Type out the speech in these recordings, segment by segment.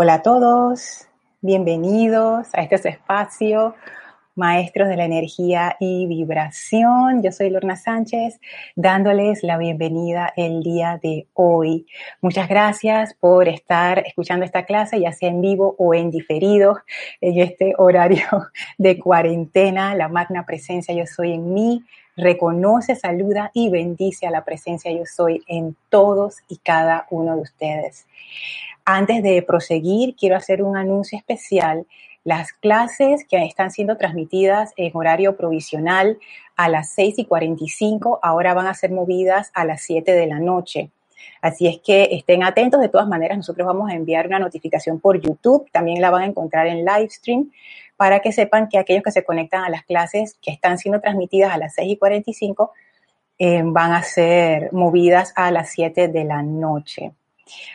Hola a todos, bienvenidos a este espacio, Maestros de la Energía y Vibración. Yo soy Lorna Sánchez, dándoles la bienvenida el día de hoy. Muchas gracias por estar escuchando esta clase, ya sea en vivo o en diferido, en este horario de cuarentena. La magna presencia yo soy en mí reconoce, saluda y bendice a la presencia yo soy en todos y cada uno de ustedes. Antes de proseguir, quiero hacer un anuncio especial. Las clases que están siendo transmitidas en horario provisional a las 6 y 45 ahora van a ser movidas a las 7 de la noche. Así es que estén atentos. De todas maneras, nosotros vamos a enviar una notificación por YouTube. También la van a encontrar en live stream para que sepan que aquellos que se conectan a las clases que están siendo transmitidas a las 6 y 45 eh, van a ser movidas a las 7 de la noche.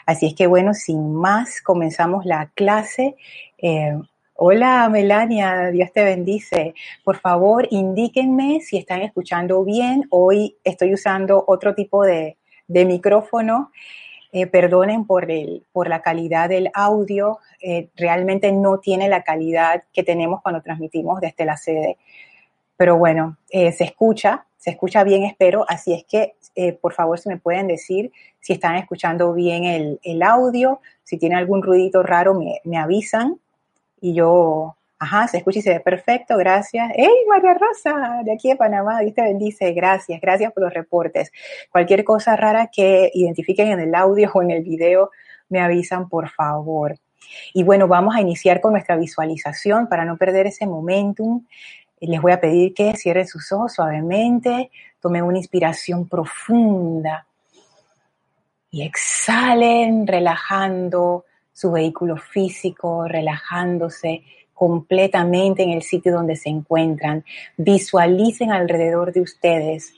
Así es que bueno, sin más, comenzamos la clase. Eh, hola Melania, Dios te bendice. Por favor, indíquenme si están escuchando bien. Hoy estoy usando otro tipo de, micrófono. Eh, perdonen por, el, por la calidad del audio. Eh, realmente no tiene la calidad que tenemos cuando transmitimos desde la sede. Pero bueno, se escucha, se escucha bien, espero. Así es que eh, por favor, si me pueden decir si están escuchando bien el, audio, si tiene algún ruidito raro, me, avisan y yo, ajá, se escucha y se ve perfecto, gracias. ¡Hey, María Rosa! De aquí de Panamá, Dios te bendice, gracias, gracias por los reportes. Cualquier cosa rara que identifiquen en el audio o en el video, me avisan, por favor. Y bueno, vamos a iniciar con nuestra visualización para no perder ese momentum. Les voy a pedir que cierren sus ojos suavemente, Tomen una inspiración profunda y exhalen relajando su vehículo físico, relajándose completamente en el sitio donde se encuentran. Visualicen alrededor de ustedes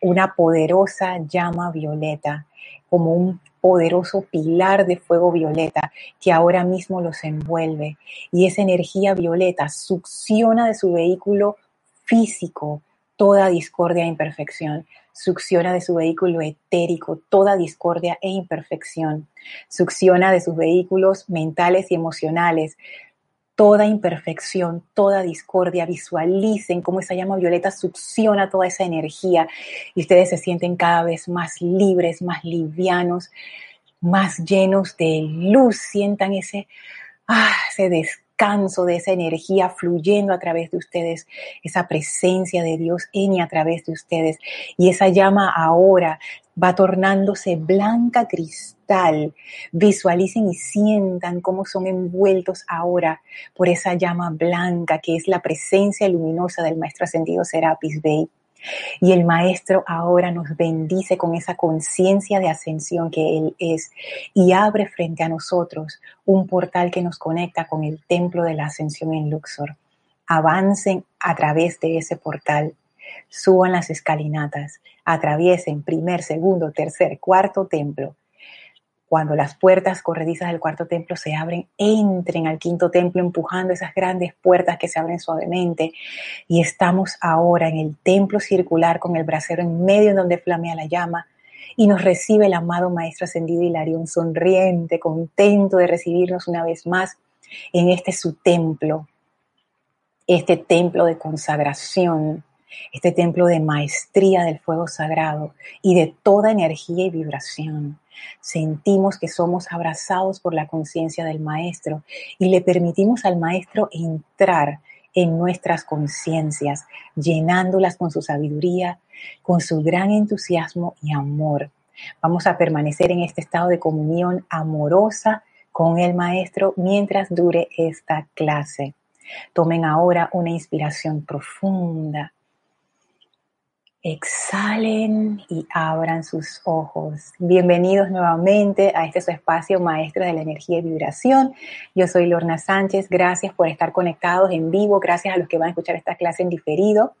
una poderosa llama violeta, como un poderoso pilar de fuego violeta que ahora mismo los envuelve. Y esa energía violeta succiona de su vehículo físico toda discordia e imperfección. Succiona de su vehículo etérico toda discordia e imperfección. Succiona de sus vehículos mentales y emocionales toda imperfección, toda discordia. Visualicen cómo esa llama violeta succiona toda esa energía y ustedes se sienten cada vez más libres, más livianos, más llenos de luz. Sientan ese, ah, ese canso de esa energía fluyendo a través de ustedes, esa presencia de Dios en y a través de ustedes. Y esa llama ahora va tornándose blanca cristal. Visualicen y sientan cómo son envueltos ahora por esa llama blanca que es la presencia luminosa del Maestro Ascendido Serapis Bey. Y el Maestro ahora nos bendice con esa conciencia de ascensión que Él es y abre frente a nosotros un portal que nos conecta con el templo de la ascensión en Luxor. Avancen a través de ese portal, suban las escalinatas, atraviesen primer, segundo, tercer, cuarto templo cuando las puertas corredizas del cuarto templo se abren, entren al quinto templo empujando esas grandes puertas que se abren suavemente. Y estamos ahora en el templo circular con el brasero en medio en donde flamea la llama. Y nos recibe el amado Maestro Ascendido Hilarión, sonriente, contento de recibirnos una vez más en este su templo, este templo de consagración, este templo de maestría del fuego sagrado y de toda energía y vibración. Sentimos que somos abrazados por la conciencia del Maestro y le permitimos al Maestro entrar en nuestras conciencias, llenándolas con su sabiduría, con su gran entusiasmo y amor. Vamos a permanecer en este estado de comunión amorosa con el Maestro mientras dure esta clase. Tomen ahora una inspiración profunda Exhalen y abran sus ojos. Bienvenidos nuevamente a este su espacio Maestro de la Energía y Vibración. Yo soy Lorna Sánchez. Gracias por estar conectados en vivo. Gracias a los que van a escuchar esta clase en diferido.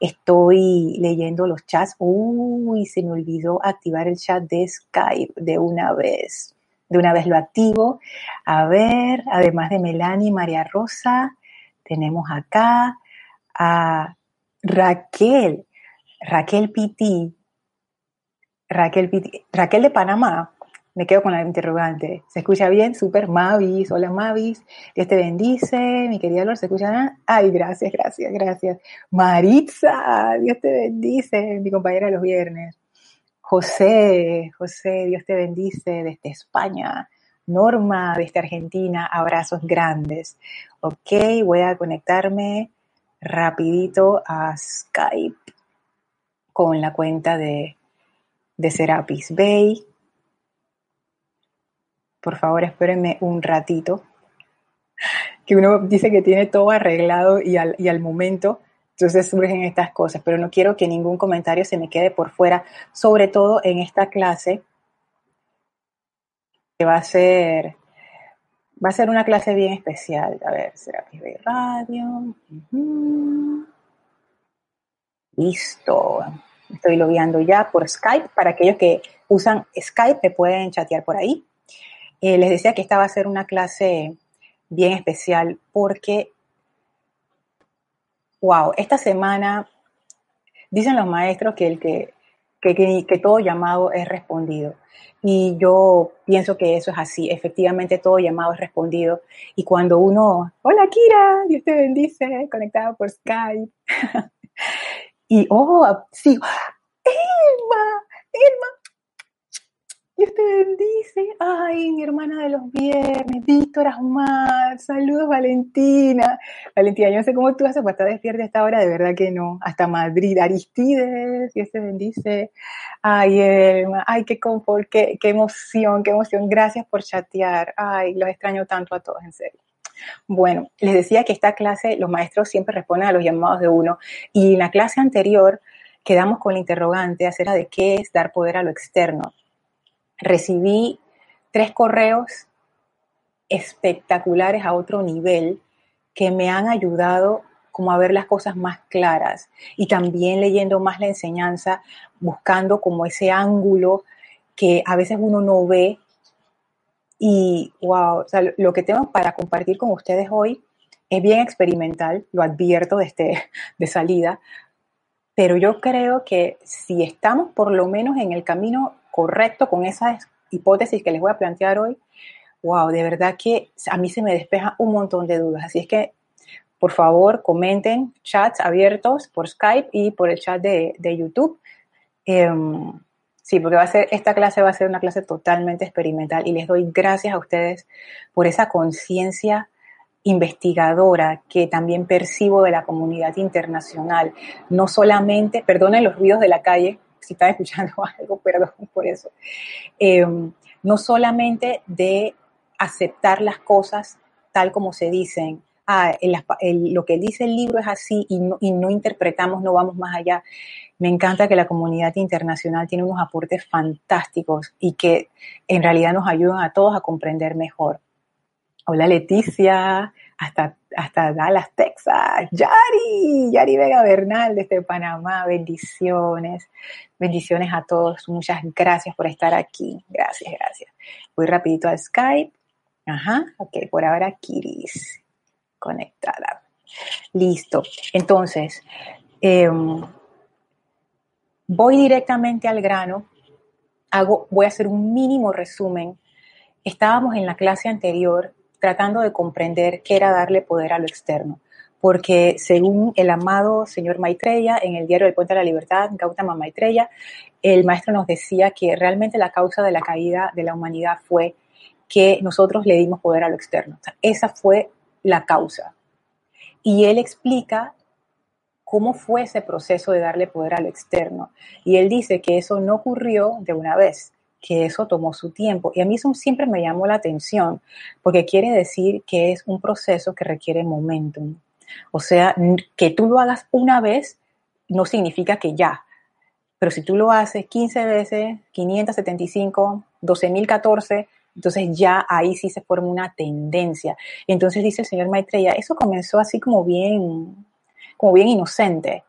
Estoy leyendo los chats. Uy, se me olvidó activar el chat de Skype de una vez. De una vez lo activo. A ver, además de Melanie y María Rosa, tenemos acá a Raquel. Raquel Piti, Raquel Raquel de Panamá, me quedo con la interrogante. ¿Se escucha bien? Super Mavis. Hola Mavis. Dios te bendice. Mi querida Lor, ¿se escucha? Ay, gracias, gracias, gracias. Maritza, Dios te bendice. Mi compañera de los viernes. José, José, Dios te bendice desde España. Norma desde Argentina, abrazos grandes. Ok, voy a conectarme rapidito a Skype con la cuenta de, Serapis Bay. Por favor, espérenme un ratito. Que uno dice que tiene todo arreglado y al, momento, entonces surgen estas cosas, pero no quiero que ningún comentario se me quede por fuera, sobre todo en esta clase que va a ser va a ser una clase bien especial. A ver, Serapis Bay Radio. Listo. Estoy logueando ya por Skype. Para aquellos que usan Skype, me pueden chatear por ahí. Eh, les decía que esta va a ser una clase bien especial porque, wow, esta semana dicen los maestros que, el que, que, que todo llamado es respondido. Y yo pienso que eso es así. Efectivamente, todo llamado es respondido. Y cuando uno, hola Kira, Dios te bendice, conectado por Skype. y, oh, sí, Elma, Elma, Dios te bendice. Ay, mi hermana de los viernes, Víctor Ahmad. Saludos, Valentina. Valentina, yo no sé cómo tú haces para estar despierta a esta hora, de verdad que no. Hasta Madrid. Aristides, Dios te bendice. Ay, Elma, ay, qué confort, qué, qué emoción, qué emoción. Gracias por chatear. Ay, los extraño tanto a todos, en serio. Bueno, les decía que esta clase los maestros siempre responden a los llamados de uno. Y en la clase anterior quedamos con la interrogante acerca de qué es dar poder a lo externo. Recibí tres correos espectaculares a otro nivel que me han ayudado como a ver las cosas más claras y también leyendo más la enseñanza, buscando como ese ángulo que a veces uno no ve y wow, lo que tengo para compartir con ustedes hoy es bien experimental, lo advierto desde de salida, pero yo creo que si estamos por lo menos en el camino correcto con esas hipótesis que les voy a plantear hoy, wow, de verdad que a mí se me despeja un montón de dudas. Así es que, por favor, comenten chats abiertos por Skype y por el chat de, YouTube. Em, sí, porque va a ser, esta clase va a ser una clase totalmente experimental y les doy gracias a ustedes por esa conciencia investigadora que también percibo de la comunidad internacional. No solamente, perdonen los ruidos de la calle, si están escuchando algo, perdón por eso. Em, no solamente de aceptar las cosas tal como se dicen, ah, lo que dice el libro es así y no, interpretamos, no vamos más allá. Me encanta que la comunidad internacional tiene unos aportes fantásticos y que en realidad nos ayudan a todos a comprender mejor. Hola Leticia, hasta, hasta Dallas, Texas. Yari, Yari Vega Bernal desde Panamá, bendiciones. Bendiciones a todos, muchas gracias por estar aquí. Gracias, gracias. Voy rapidito a Skype. Ajá, ok, por ahora Kiris, conectada. Listo. Entonces, em, voy directamente al grano. Hago, voy a hacer un mínimo resumen. Estábamos en la clase anterior tratando de comprender qué era darle poder a lo externo. Porque según el amado señor Maitreya, en el diario del Puente de la Libertad, Gautama Maitreya, el maestro nos decía que realmente la causa de la caída de la humanidad fue que nosotros le dimos poder a lo externo. esa fue la causa. Y él explica cómo fue ese proceso de darle poder a lo externo. Y él dice que eso no ocurrió de una vez, que eso tomó su tiempo. Y a mí eso siempre me llamó la atención, porque quiere decir que es un proceso que requiere momentum. O sea, que tú lo hagas una vez no significa que ya. Pero si tú lo haces 15 veces, 575, 12.014, entonces ya ahí sí se forma una tendencia. Entonces dice el señor Maitreya, eso comenzó así como bien, como bien inocente.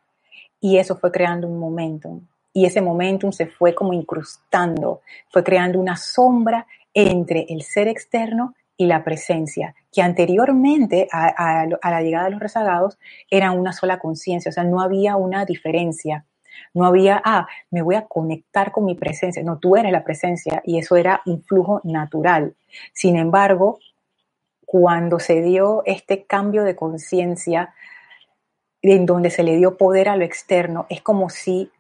Y eso fue creando un momentum y ese momentum se fue como incrustando, fue creando una sombra entre el ser externo y la presencia, que anteriormente a, la llegada de los rezagados era una sola conciencia, o sea, no había una diferencia. No había, ah, me voy a conectar con mi presencia. No, tú eres la presencia y eso era un flujo natural. Sin embargo, cuando se dio este cambio de conciencia, en donde se le dio poder a lo externo, es como si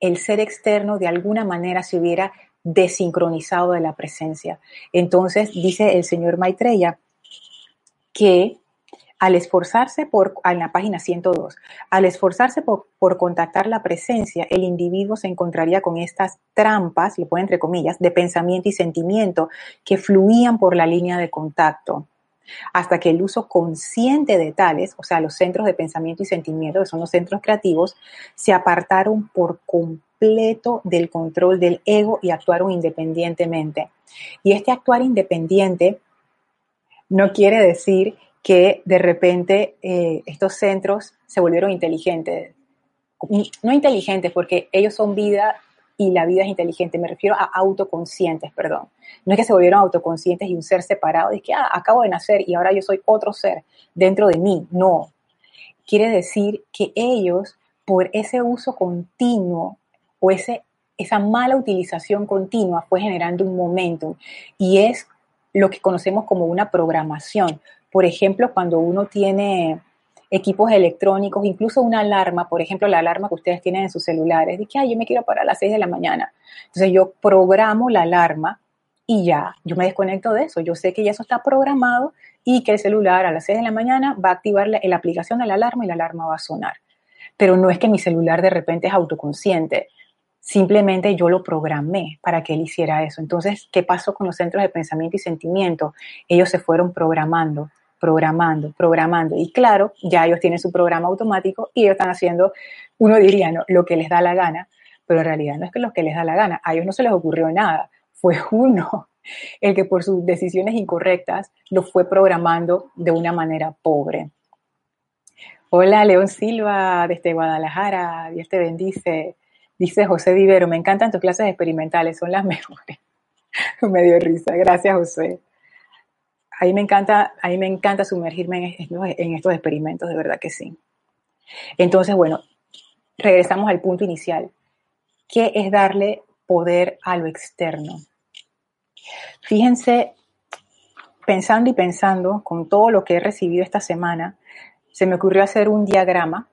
el ser externo de alguna manera se hubiera desincronizado de la presencia. Entonces, dice el señor Maitreya que al esforzarse por, en la página 102, al esforzarse por, contactar la presencia, el individuo se encontraría con estas trampas, lo pone entre comillas, de pensamiento y sentimiento que fluían por la línea de contacto, hasta que el uso consciente de tales, o sea, los centros de pensamiento y sentimiento, que son los centros creativos, se apartaron por completo del control del ego y actuaron independientemente. Y este actuar independiente no quiere decir que de repente eh, estos centros se volvieron inteligentes. No inteligentes porque ellos son vida y la vida es inteligente, me refiero a autoconscientes, perdón. No es que se volvieron autoconscientes y un ser separado, es que ah, acabo de nacer y ahora yo soy otro ser dentro de mí. No. Quiere decir que ellos, por ese uso continuo o ese, esa mala utilización continua, fue generando un momentum y es lo que conocemos como una programación. Por ejemplo, cuando uno tiene equipos electrónicos, incluso una alarma, por ejemplo, la alarma que ustedes tienen en sus celulares, de que, ay, yo me quiero parar a las 6 de la mañana. Entonces yo programo la alarma y ya, yo me desconecto de eso. Yo sé que ya eso está programado y que el celular a las 6 de la mañana va a activar la, la aplicación de la alarma y la alarma va a sonar. Pero no es que mi celular de repente es autoconsciente. Simplemente yo lo programé para que él hiciera eso. Entonces, ¿qué pasó con los centros de pensamiento y sentimiento? Ellos se fueron programando programando, programando. Y claro, ya ellos tienen su programa automático y ellos están haciendo, uno diría, ¿no? lo que les da la gana, pero en realidad no es que lo que les da la gana, a ellos no se les ocurrió nada, fue uno el que por sus decisiones incorrectas lo fue programando de una manera pobre. Hola, León Silva, desde Guadalajara, Dios te bendice. Dice José Vivero, me encantan tus clases experimentales, son las mejores. me dio risa, gracias José ahí me encanta, ahí me encanta sumergirme en, estos experimentos, de verdad que sí. Entonces, bueno, regresamos al punto inicial. ¿Qué es darle poder a lo externo? Fíjense, pensando y pensando con todo lo que he recibido esta semana, se me ocurrió hacer un diagrama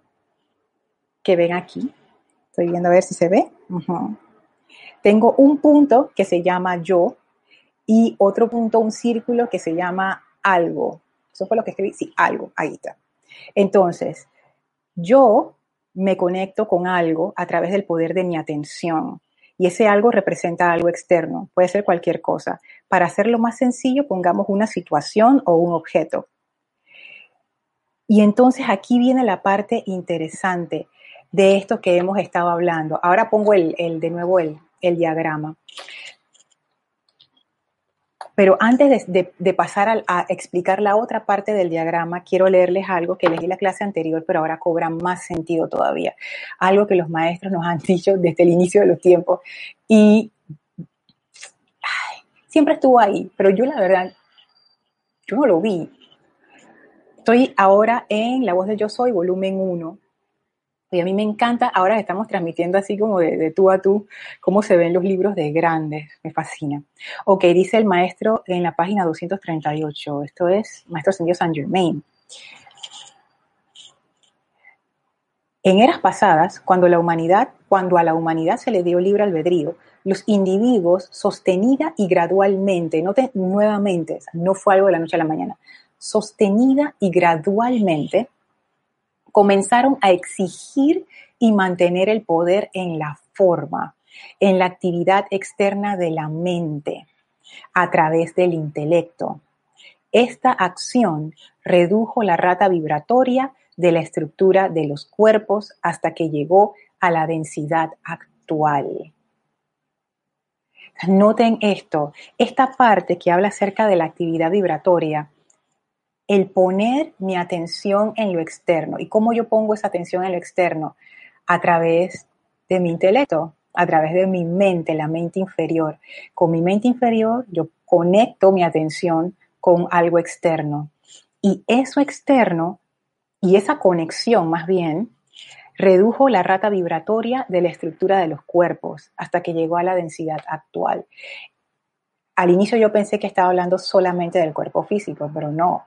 que ven aquí. Estoy viendo a ver si se ve. Tengo un punto que se llama yo, y otro punto, un círculo que se llama algo. Eso fue lo que escribí, sí, algo, ahí está. Entonces, yo me conecto con algo a través del poder de mi atención. Y ese algo representa algo externo, puede ser cualquier cosa. Para hacerlo más sencillo, pongamos una situación o un objeto. Y entonces aquí viene la parte interesante de esto que hemos estado hablando. Ahora pongo el, de nuevo el, el diagrama. Pero antes de, pasar a, explicar la otra parte del diagrama, quiero leerles algo que leí en la clase anterior, pero ahora cobra más sentido todavía. Algo que los maestros nos han dicho desde el inicio de los tiempos. Y siempre estuvo ahí, pero yo la verdad, yo no lo vi. Estoy ahora en La Voz de Yo Soy, volumen 1, y a mí me encanta, ahora estamos transmitiendo así como de, tú a tú, cómo se ven los libros de grandes, me fascina. Ok, dice el maestro en la página 238, esto es Maestro Ascendido San Germain. En eras pasadas, cuando la humanidad, cuando a la humanidad se le dio libre albedrío, los individuos sostenida y gradualmente, noten nuevamente, no fue algo de la noche a la mañana, sostenida y gradualmente comenzaron a exigir y mantener el poder en la forma, en la actividad externa de la mente, a través del intelecto. Esta acción redujo la rata vibratoria de la estructura de los cuerpos hasta que llegó a la densidad actual. Noten esto, esta parte que habla acerca de la actividad vibratoria el poner mi atención en lo externo. ¿Y cómo yo pongo esa atención en lo externo? A través de mi intelecto, a través de mi mente, la mente inferior. Con mi mente inferior yo conecto mi atención con algo externo. Y eso externo, y esa conexión más bien, redujo la rata vibratoria de la estructura de los cuerpos hasta que llegó a la densidad actual. Al inicio yo pensé que estaba hablando solamente del cuerpo físico, pero no.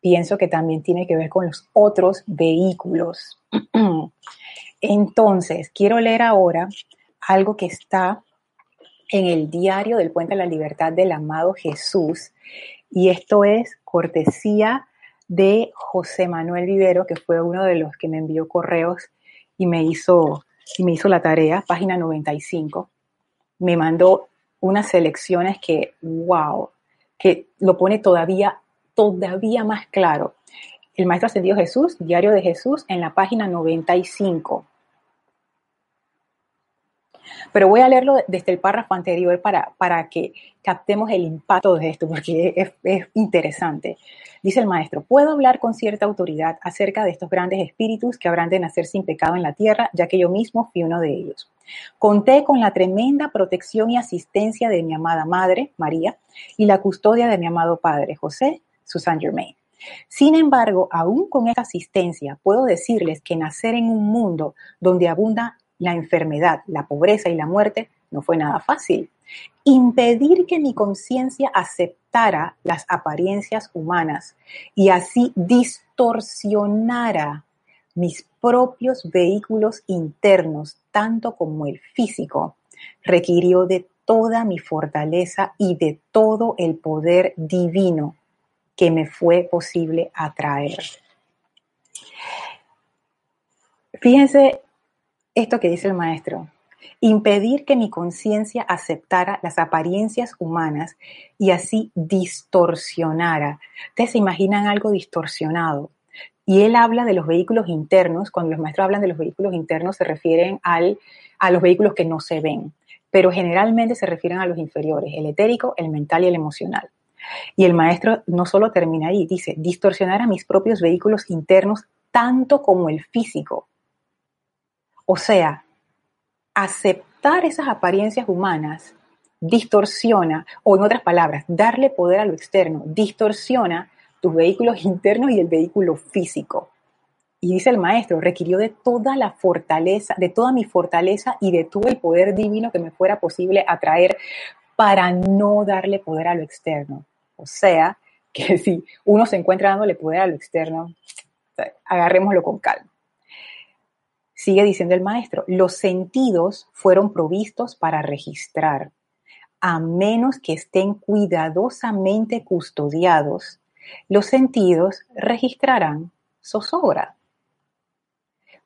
Pienso que también tiene que ver con los otros vehículos. Entonces, quiero leer ahora algo que está en el diario del Puente de la Libertad del amado Jesús. Y esto es cortesía de José Manuel Vivero, que fue uno de los que me envió correos y me hizo, y me hizo la tarea, página 95. Me mandó unas selecciones que, wow, que lo pone todavía, todavía más claro. El Maestro Ascendido Jesús, Diario de Jesús, en la página 95. Pero voy a leerlo desde el párrafo anterior para, para que captemos el impacto de esto, porque es, es interesante. Dice el maestro, puedo hablar con cierta autoridad acerca de estos grandes espíritus que habrán de nacer sin pecado en la tierra, ya que yo mismo fui uno de ellos. Conté con la tremenda protección y asistencia de mi amada madre, María, y la custodia de mi amado padre, José, Susan Germain. Sin embargo, aún con esa asistencia, puedo decirles que nacer en un mundo donde abunda la enfermedad, la pobreza y la muerte no fue nada fácil. Impedir que mi conciencia aceptara las apariencias humanas y así distorsionara mis propios vehículos internos, tanto como el físico, requirió de toda mi fortaleza y de todo el poder divino que me fue posible atraer. Fíjense esto que dice el maestro, impedir que mi conciencia aceptara las apariencias humanas y así distorsionara. Ustedes se imaginan algo distorsionado. Y él habla de los vehículos internos, cuando los maestros hablan de los vehículos internos se refieren al, a los vehículos que no se ven, pero generalmente se refieren a los inferiores, el etérico, el mental y el emocional. Y el maestro no solo termina ahí, dice, distorsionar a mis propios vehículos internos tanto como el físico o sea, aceptar esas apariencias humanas distorsiona, o en otras palabras, darle poder a lo externo, distorsiona tus vehículos internos y el vehículo físico. Y dice el maestro, requirió de toda la fortaleza, de toda mi fortaleza y de todo el poder divino que me fuera posible atraer para no darle poder a lo externo. O sea, que si uno se encuentra dándole poder a lo externo, agarrémoslo con calma. Sigue diciendo el maestro, los sentidos fueron provistos para registrar, a menos que estén cuidadosamente custodiados, los sentidos registrarán zozobra.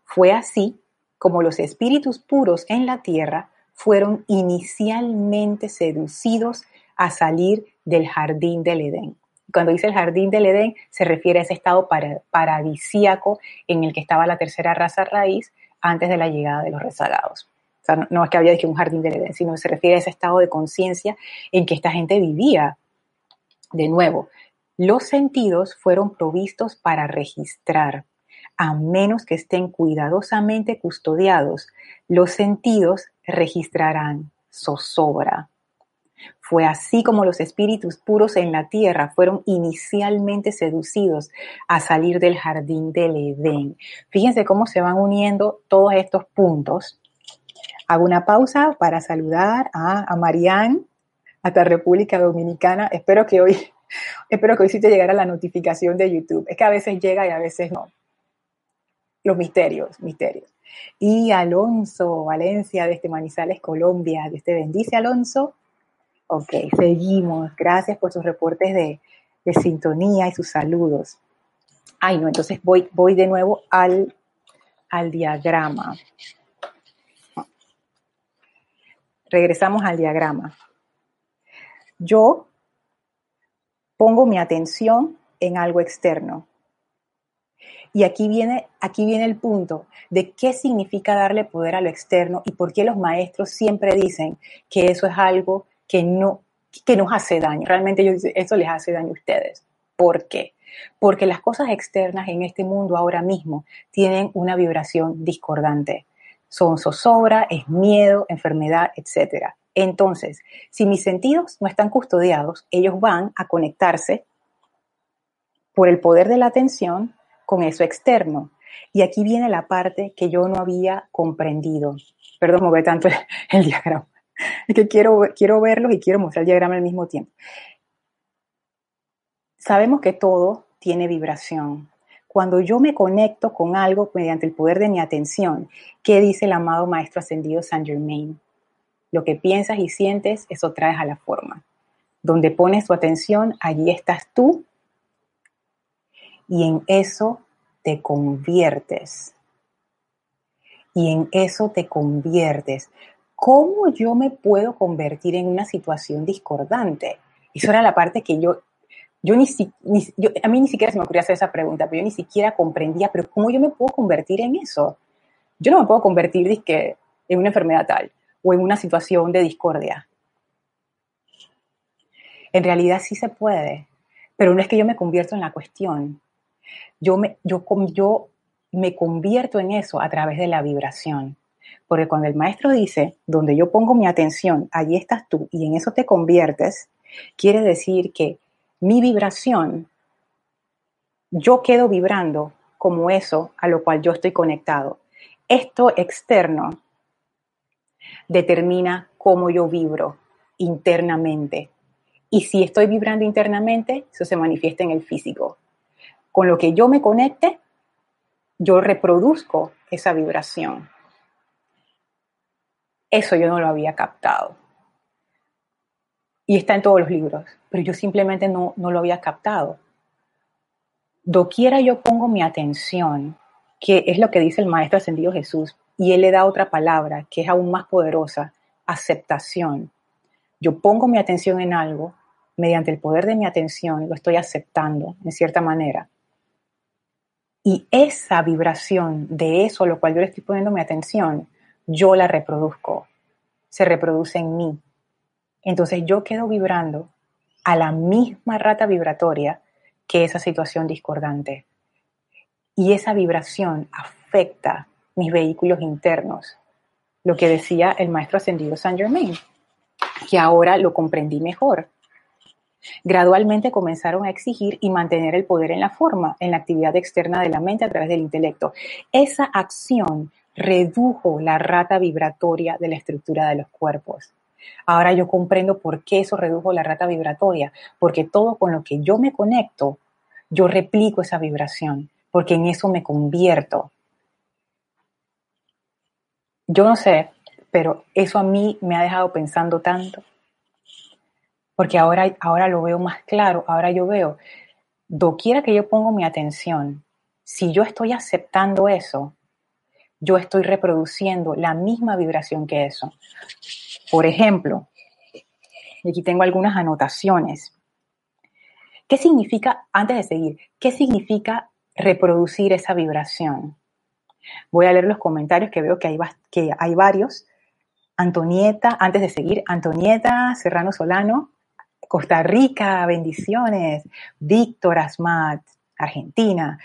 Fue así como los espíritus puros en la tierra fueron inicialmente seducidos a salir del jardín del Edén. Cuando dice el jardín del Edén, se refiere a ese estado paradisíaco en el que estaba la tercera raza raíz, antes de la llegada de los rezagados. O sea, no, es que había un jardín del Edén, sino se refiere a ese estado de conciencia en que esta gente vivía. De nuevo, los sentidos fueron provistos para registrar, a menos que estén cuidadosamente custodiados, los sentidos registrarán zozobra. Fue así como los espíritus puros en la tierra fueron inicialmente seducidos a salir del jardín del Edén. Fíjense cómo se van uniendo todos estos puntos. Hago una pausa para saludar a, a Marianne hasta República Dominicana. Espero que hoy, espero que hoy sí te llegara la notificación de YouTube. Es que a veces llega y a veces no. Los misterios, misterios. Y Alonso Valencia desde Manizales, Colombia. Dios te bendice, Alonso. Ok, seguimos. Gracias por sus reportes de, sintonía y sus saludos. Ay, no, entonces voy, de nuevo al, al diagrama. Regresamos al diagrama. Yo pongo mi atención en algo externo. Y aquí viene, aquí viene el punto de qué significa darle poder a lo externo y por qué los maestros siempre dicen que eso es algo que, no, que nos hace daño. Realmente yo, eso les hace daño a ustedes. ¿Por qué? Porque las cosas externas en este mundo ahora mismo tienen una vibración discordante. Son zozobra, es miedo, enfermedad, etc. Entonces, si mis sentidos no están custodiados, ellos van a conectarse por el poder de la atención con eso externo. Y aquí viene la parte que yo no había comprendido. Perdón, mover tanto el, diagrama. Es que quiero, quiero verlos y quiero mostrar el diagrama al mismo tiempo. Sabemos que todo tiene vibración. Cuando yo me conecto con algo mediante el poder de mi atención, ¿qué dice el amado Maestro Ascendido Saint Germain? Lo que piensas y sientes, eso traes a la forma. Donde pones tu atención, allí estás tú y en eso te conviertes. Y en eso te conviertes. ¿Cómo yo me puedo convertir en una situación discordante? Eso era la parte que yo, yo ni, a mí ni siquiera se me ocurría hacer esa pregunta, pero yo ni siquiera comprendía, pero ¿cómo yo me puedo convertir en eso? Yo no me puedo convertir en una enfermedad tal o en una situación de discordia. En realidad sí se puede, pero no es que yo me convierto en la cuestión, yo me, yo, yo me convierto en eso a través de la vibración. Porque cuando el maestro dice, donde yo pongo mi atención, allí estás tú y en eso te conviertes, quiere decir que mi vibración, yo quedo vibrando como eso a lo cual yo estoy conectado. Esto externo determina cómo yo vibro internamente. Y si estoy vibrando internamente, eso se manifiesta en el físico con lo que yo me conecte, yo reproduzco esa vibración. Eso yo no lo había captado. Y está en todos los libros, pero yo simplemente no, no lo había captado. Doquiera yo pongo mi atención, que es lo que dice el Maestro Ascendido Jesús, y él le da otra palabra que es aún más poderosa, aceptación. Yo pongo mi atención en algo, mediante el poder de mi atención lo estoy aceptando en cierta manera. Y esa vibración de eso a lo cual yo le estoy poniendo mi atención, yo la reproduzco. Se reproduce en mí. Entonces yo quedo vibrando a la misma rata vibratoria que esa situación discordante. Y esa vibración afecta mis vehículos internos. Lo que decía el maestro ascendido Saint Germain, que ahora lo comprendí mejor. Gradualmente comenzaron a exigir y mantener el poder en la forma, en la actividad externa de la mente a través del intelecto. Esa acción redujo la rata vibratoria de la estructura de los cuerpos. Ahora yo comprendo por qué eso redujo la rata vibratoria, porque todo con lo que yo me conecto, yo replico esa vibración, porque en eso me convierto. Yo no sé, pero eso a mí me ha dejado pensando tanto porque ahora, ahora lo veo más claro, ahora yo veo, doquiera que yo pongo mi atención, si yo estoy aceptando eso, yo estoy reproduciendo la misma vibración que eso. Por ejemplo, y aquí tengo algunas anotaciones. ¿Qué significa, antes de seguir, qué significa reproducir esa vibración? Voy a leer los comentarios que veo que hay, que hay varios. Antonieta, antes de seguir, Antonieta Serrano Solano Costa Rica, bendiciones. Víctor Asmat, Argentina.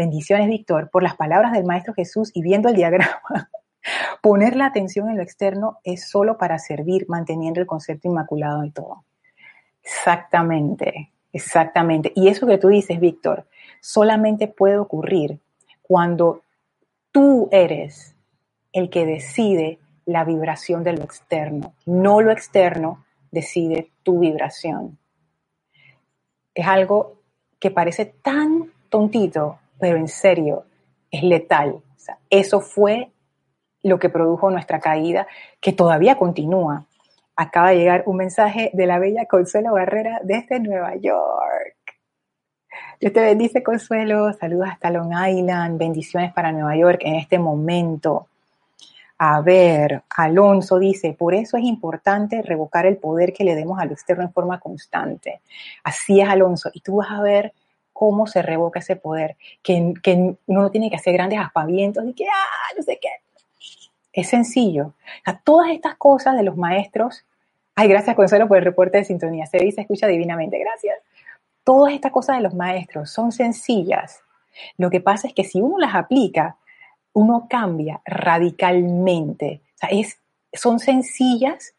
Bendiciones, Víctor, por las palabras del Maestro Jesús y viendo el diagrama. Poner la atención en lo externo es solo para servir, manteniendo el concepto inmaculado y todo. Exactamente, exactamente. Y eso que tú dices, Víctor, solamente puede ocurrir cuando tú eres el que decide la vibración de lo externo, no lo externo decide tu vibración. Es algo que parece tan tontito, pero en serio, es letal. eso fue lo que produjo nuestra caída, que todavía continúa. Acaba de llegar un mensaje de la bella Consuelo Barrera desde Nueva York. Dios te bendice, Consuelo. Saludos hasta Long Island. Bendiciones para Nueva York en este momento. A ver, Alonso dice, por eso es importante revocar el poder que le demos al externo en forma constante. Así es, Alonso. Y tú vas a ver cómo se revoca ese poder, que, uno no tiene que hacer grandes aspavientos y que, ah, no sé qué. Es sencillo. todas estas cosas de los maestros, ay, gracias Consuelo por el reporte de sintonía, se dice, escucha divinamente, gracias. Todas estas cosas de los maestros son sencillas. Lo que pasa es que si uno las aplica, uno cambia radicalmente. O sea, es, son sencillas,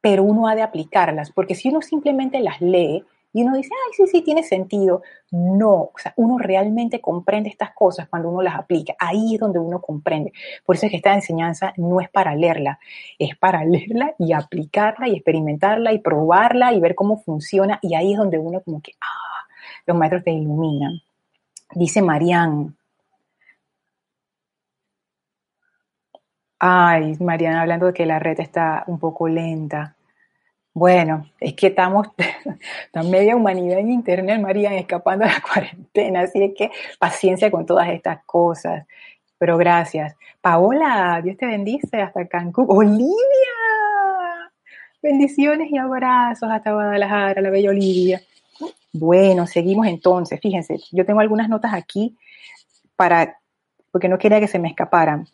pero uno ha de aplicarlas, porque si uno simplemente las lee, Y uno dice, ay, sí, sí, tiene sentido. No, o sea, uno realmente comprende estas cosas cuando uno las aplica. Ahí es donde uno comprende. Por eso es que esta enseñanza no es para leerla, es para leerla y aplicarla y experimentarla y probarla y ver cómo funciona. Y ahí es donde uno como que, ah, los maestros te iluminan. Dice Marianne, Ay, Mariana, hablando de que la red está un poco lenta. Bueno, es que estamos, la media humanidad en Internet, María, escapando de la cuarentena, así es que paciencia con todas estas cosas. Pero gracias. Paola, Dios te bendice hasta Cancún. Olivia, bendiciones y abrazos hasta Guadalajara, la bella Olivia. Bueno, seguimos entonces. Fíjense, yo tengo algunas notas aquí para, porque no quería que se me escaparan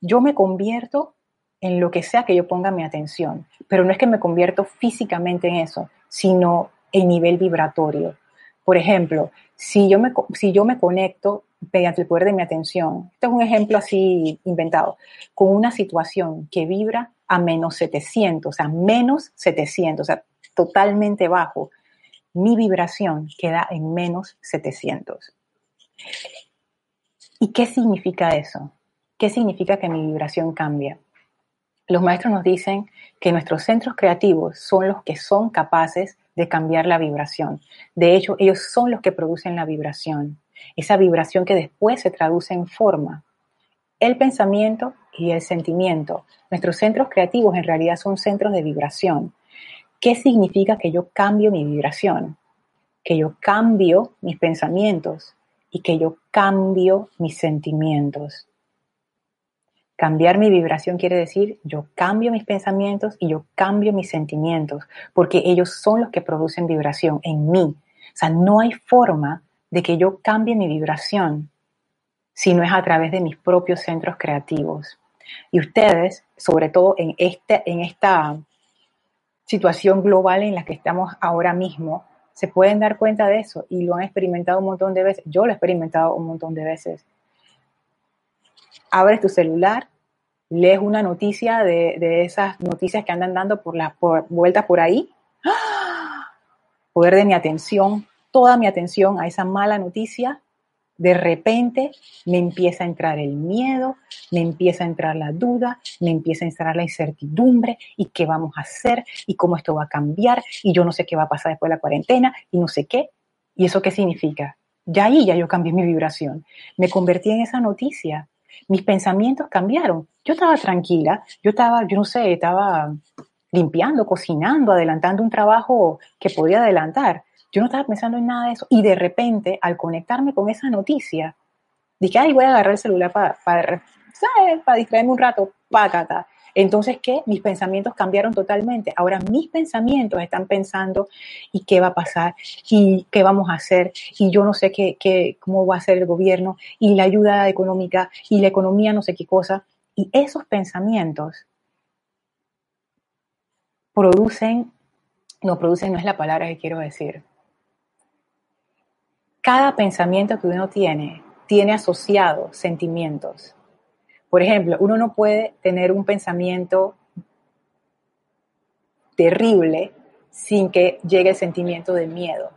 yo me convierto en lo que sea que yo ponga mi atención, pero no es que me convierto físicamente en eso, sino en nivel vibratorio. Por ejemplo, si yo me, si yo me conecto mediante el poder de mi atención, este es un ejemplo así inventado, con una situación que vibra a menos 700, o sea, menos 700, o sea, totalmente bajo, mi vibración queda en menos 700. ¿Y qué significa eso? ¿Qué significa que mi vibración cambia? Los maestros nos dicen que nuestros centros creativos son los que son capaces de cambiar la vibración. De hecho, ellos son los que producen la vibración. Esa vibración que después se traduce en forma. El pensamiento y el sentimiento. Nuestros centros creativos en realidad son centros de vibración. ¿Qué significa que yo cambio mi vibración? Que yo cambio mis pensamientos y que yo cambio mis sentimientos. Cambiar mi vibración quiere decir yo cambio mis pensamientos y yo cambio mis sentimientos, porque ellos son los que producen vibración en mí. O sea, no hay forma de que yo cambie mi vibración si no es a través de mis propios centros creativos. Y ustedes, sobre todo en, este, en esta situación global en la que estamos ahora mismo, se pueden dar cuenta de eso y lo han experimentado un montón de veces. Yo lo he experimentado un montón de veces abres tu celular, lees una noticia de, esas noticias que andan dando por las vueltas por ahí, ¡Ah! de mi atención, toda mi atención a esa mala noticia, de repente me empieza a entrar el miedo, me empieza a entrar la duda, me empieza a entrar la incertidumbre y qué vamos a hacer y cómo esto va a cambiar y yo no sé qué va a pasar después de la cuarentena y no sé qué. ¿Y eso qué significa? Ya ahí ya yo cambié mi vibración. Me convertí en esa noticia mis pensamientos cambiaron. Yo estaba tranquila, yo estaba, yo no sé, estaba limpiando, cocinando, adelantando un trabajo que podía adelantar. Yo no estaba pensando en nada de eso. Y de repente, al conectarme con esa noticia, dije, ay, voy a agarrar el celular para, distraerme un rato, pácata. Entonces, ¿qué? Mis pensamientos cambiaron totalmente. Ahora mis pensamientos están pensando y qué va a pasar y qué vamos a hacer y yo no sé qué, qué, cómo va a ser el gobierno y la ayuda económica y la economía no sé qué cosa. Y esos pensamientos producen, no producen no es la palabra que quiero decir. Cada pensamiento que uno tiene tiene asociados sentimientos. Por ejemplo, uno no puede tener un pensamiento terrible sin que llegue el sentimiento de miedo.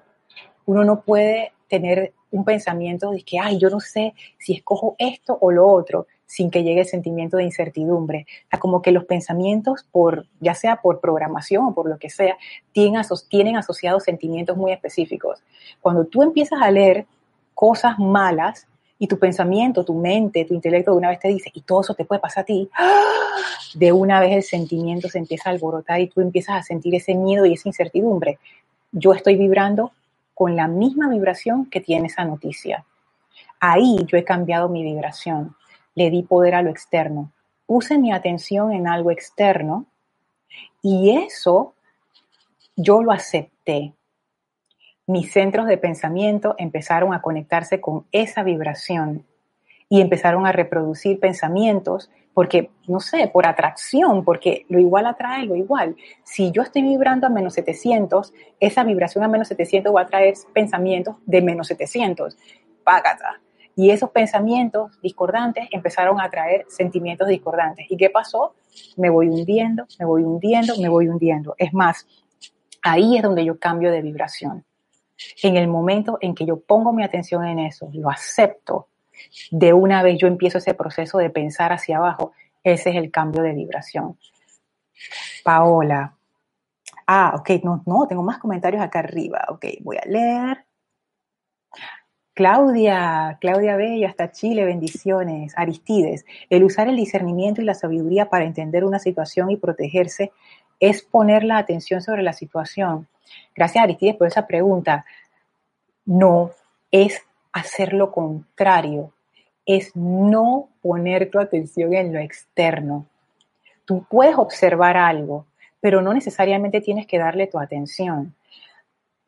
Uno no puede tener un pensamiento de que, ay, yo no sé si escojo esto o lo otro, sin que llegue el sentimiento de incertidumbre. O como que los pensamientos, por, ya sea por programación o por lo que sea, tienen asociados sentimientos muy específicos. Cuando tú empiezas a leer cosas malas, y tu pensamiento, tu mente, tu intelecto de una vez te dice, y todo eso te puede pasar a ti, de una vez el sentimiento se empieza a alborotar y tú empiezas a sentir ese miedo y esa incertidumbre. Yo estoy vibrando con la misma vibración que tiene esa noticia. Ahí yo he cambiado mi vibración, le di poder a lo externo, puse mi atención en algo externo y eso yo lo acepté mis centros de pensamiento empezaron a conectarse con esa vibración y empezaron a reproducir pensamientos porque, no sé, por atracción, porque lo igual atrae lo igual. Si yo estoy vibrando a menos 700, esa vibración a menos 700 va a traer pensamientos de menos 700. Págata. Y esos pensamientos discordantes empezaron a traer sentimientos discordantes. ¿Y qué pasó? Me voy hundiendo, me voy hundiendo, me voy hundiendo. Es más, ahí es donde yo cambio de vibración En el momento en que yo pongo mi atención en eso, lo acepto, de una vez yo empiezo ese proceso de pensar hacia abajo, ese es el cambio de vibración. Paola. Ah, ok, no, no, tengo más comentarios acá arriba. Ok, voy a leer. Claudia, Claudia Bella, hasta Chile, bendiciones. Aristides, el usar el discernimiento y la sabiduría para entender una situación y protegerse es poner la atención sobre la situación. Gracias Aristides por esa pregunta. No, es hacer lo contrario, es no poner tu atención en lo externo. Tú puedes observar algo, pero no necesariamente tienes que darle tu atención.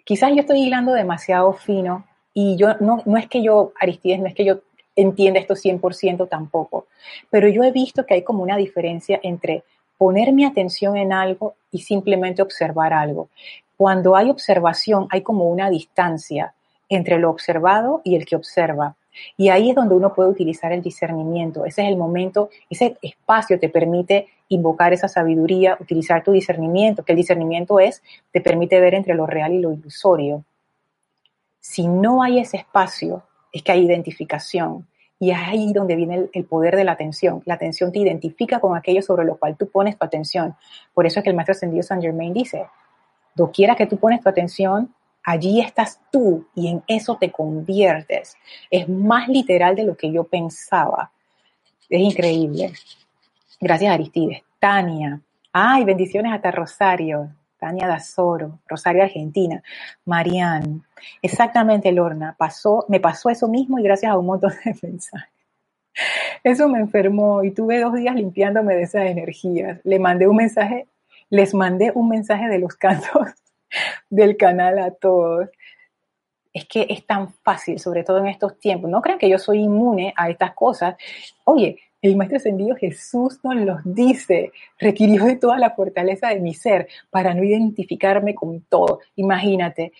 Quizás yo estoy hilando demasiado fino y yo no, no es que yo, Aristides, no es que yo entienda esto 100% tampoco, pero yo he visto que hay como una diferencia entre poner mi atención en algo y simplemente observar algo. Cuando hay observación hay como una distancia entre lo observado y el que observa. Y ahí es donde uno puede utilizar el discernimiento. Ese es el momento, ese espacio te permite invocar esa sabiduría, utilizar tu discernimiento, que el discernimiento es, te permite ver entre lo real y lo ilusorio. Si no hay ese espacio, es que hay identificación. Y es ahí donde viene el, poder de la atención. La atención te identifica con aquello sobre lo cual tú pones tu atención. Por eso es que el maestro ascendido Saint Germain dice, doquiera que tú pones tu atención, allí estás tú y en eso te conviertes. Es más literal de lo que yo pensaba. Es increíble. Gracias, Aristides. Tania. Ay, bendiciones hasta Rosario. Tania Dazoro, Rosario, Argentina. Marian. Exactamente, Lorna. Pasó, me pasó eso mismo y gracias a un montón de mensajes. Eso me enfermó y tuve dos días limpiándome de esas energías. Le mandé un mensaje, les mandé un mensaje de los cantos del canal a todos. Es que es tan fácil, sobre todo en estos tiempos. No crean que yo soy inmune a estas cosas. Oye, el Maestro Ascendido Jesús nos los dice, requirió de toda la fortaleza de mi ser para no identificarme con todo. Imagínate,